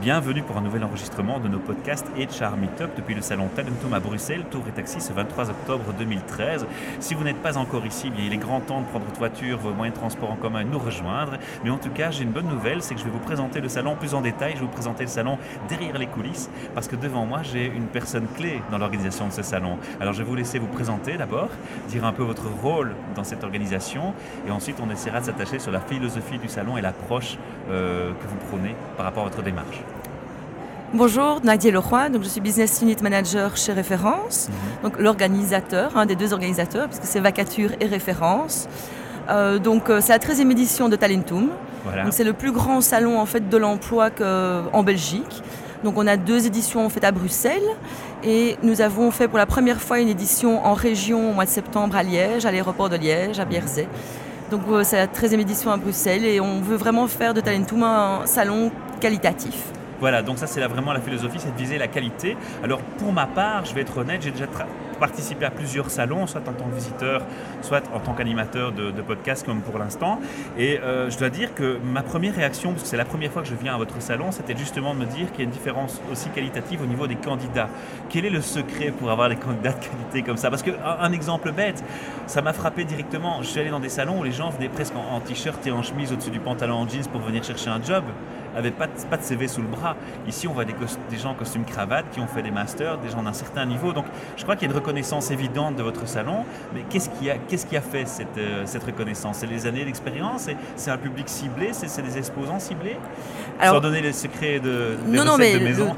Bienvenue pour un nouvel enregistrement de nos podcasts HR Meetup depuis le salon Talentum à Bruxelles, Tour et Taxi ce 23 octobre 2013. Si vous n'êtes pas encore ici, bien, il est grand temps de prendre votre voiture, vos moyens de transport en commun et nous rejoindre. Mais en tout cas, j'ai une bonne nouvelle, c'est que je vais vous présenter le salon plus en détail. Je vais vous présenter le salon derrière les coulisses parce que devant moi, j'ai une personne clé dans l'organisation de ce salon. Alors je vais vous laisser vous présenter d'abord, dire un peu votre rôle dans cette organisation et ensuite on essaiera de s'attacher sur la philosophie du salon et l'approche euh, que vous prenez par rapport à votre démarche. Bonjour, Nadia Leroy, donc je suis Business Unit Manager chez Référence, donc l'organisateur, un des deux organisateurs, puisque c'est Vacature et Référence. Euh, donc euh, c'est la 13e édition de Talentum. Voilà. C'est le plus grand salon en fait de l'emploi en Belgique. Donc on a deux éditions en fait à Bruxelles et nous avons fait pour la première fois une édition en région au mois de septembre à Liège, à l'aéroport de Liège, à Bierzet. Donc euh, c'est la 13e édition à Bruxelles et on veut vraiment faire de Talentum un salon qualitatif. Voilà, donc ça c'est vraiment la philosophie, c'est de viser la qualité. Alors pour ma part, je vais être honnête, j'ai déjà participé à plusieurs salons, soit en tant que visiteur, soit en tant qu'animateur de, de podcast comme pour l'instant. Et euh, je dois dire que ma première réaction, parce que c'est la première fois que je viens à votre salon, c'était justement de me dire qu'il y a une différence aussi qualitative au niveau des candidats. Quel est le secret pour avoir des candidats de qualité comme ça? Parce qu'un un exemple bête, ça m'a frappé directement. Je suis allé dans des salons où les gens venaient presque en, en t-shirt et en chemise au-dessus du pantalon en jeans pour venir chercher un job n'avaient pas de, pas de CV sous le bras. Ici, on voit des, gens en costume cravate qui ont fait des masters, des gens d'un certain niveau. Donc, je crois qu'il y a une reconnaissance évidente de votre salon. Mais qu'est-ce qui a, qu'est-ce qui a fait cette, euh, cette reconnaissance? C'est les années d'expérience? C'est- un public ciblé? C'est des exposants ciblés? Alors- Sans donner les secrets de, des Non, non, mais de maison.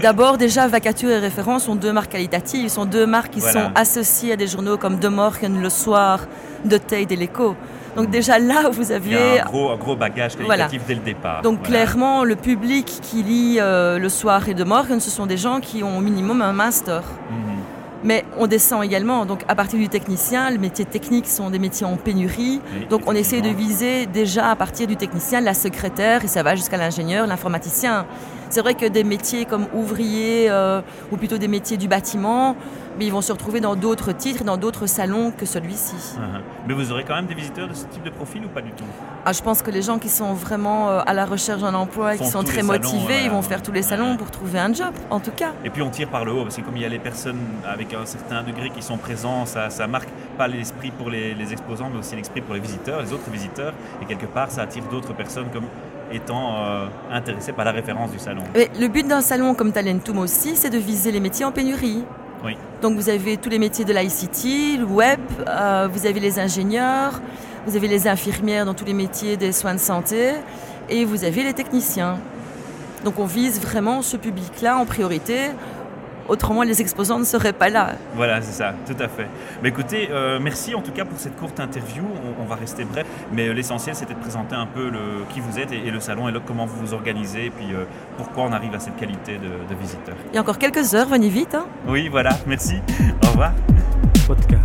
d'abord, déjà, Vacature et Référence sont deux marques qualitatives. sont deux marques qui Voilà. sont associées à des journaux comme De Morgen, Le Soir, De Tate et L'Echo. Donc déjà là, vous Il y aviez... a un gros, un gros bagage Voilà. qualitatif dès le départ. Donc Voilà. clairement, le public qui lit euh, Le Soir et De Morgen, ce sont des gens qui ont au minimum un master. Mhm. Mais on descend également, donc à partir du technicien, les métiers techniques sont des métiers en pénurie. Oui, Donc on essaie de viser déjà à partir du technicien, la secrétaire, et ça va jusqu'à l'ingénieur, l'informaticien. C'est vrai que des métiers comme ouvrier, euh, ou plutôt des métiers du bâtiment, mais ils vont se retrouver dans d'autres titres, dans d'autres salons que celui-ci. Mhm. Mais vous aurez quand même des visiteurs de ce type de profil ou pas du tout? Ah, je pense que les gens qui sont vraiment euh, à la recherche d'un emploi et qui sont très salons, motivés, ils vont faire tous les salons Ouais. pour trouver un job, en tout cas. Et puis on tire par le haut, parce que comme il y a les personnes avec un certain degré qui sont présents, ça, ça marque pas l'esprit pour les, les exposants, mais aussi l'esprit pour les visiteurs, les autres visiteurs, et quelque part ça attire d'autres personnes comme étant euh, intéressées par la référence du salon. Mais le but d'un salon comme Talentum aussi, c'est de viser les métiers en pénurie. Oui. Donc vous avez tous les métiers de l'ICT, le web, euh, vous avez les ingénieurs, vous avez les infirmières dans tous les métiers des soins de santé et vous avez les techniciens. Donc on vise vraiment ce public-là en priorité. Autrement, les exposants ne seraient pas là. Voilà, c'est ça, tout à fait. Mais écoutez, euh, merci en tout cas pour cette courte interview. On, on va rester bref, mais euh, l'essentiel c'était de présenter un peu le, qui vous êtes et, et le salon et le- comment vous vous organisez, et puis euh, pourquoi on arrive à cette qualité de, de visiteur. Il y a encore quelques heures, venez vite. hein. Oui, voilà, merci. Au revoir. Podcast.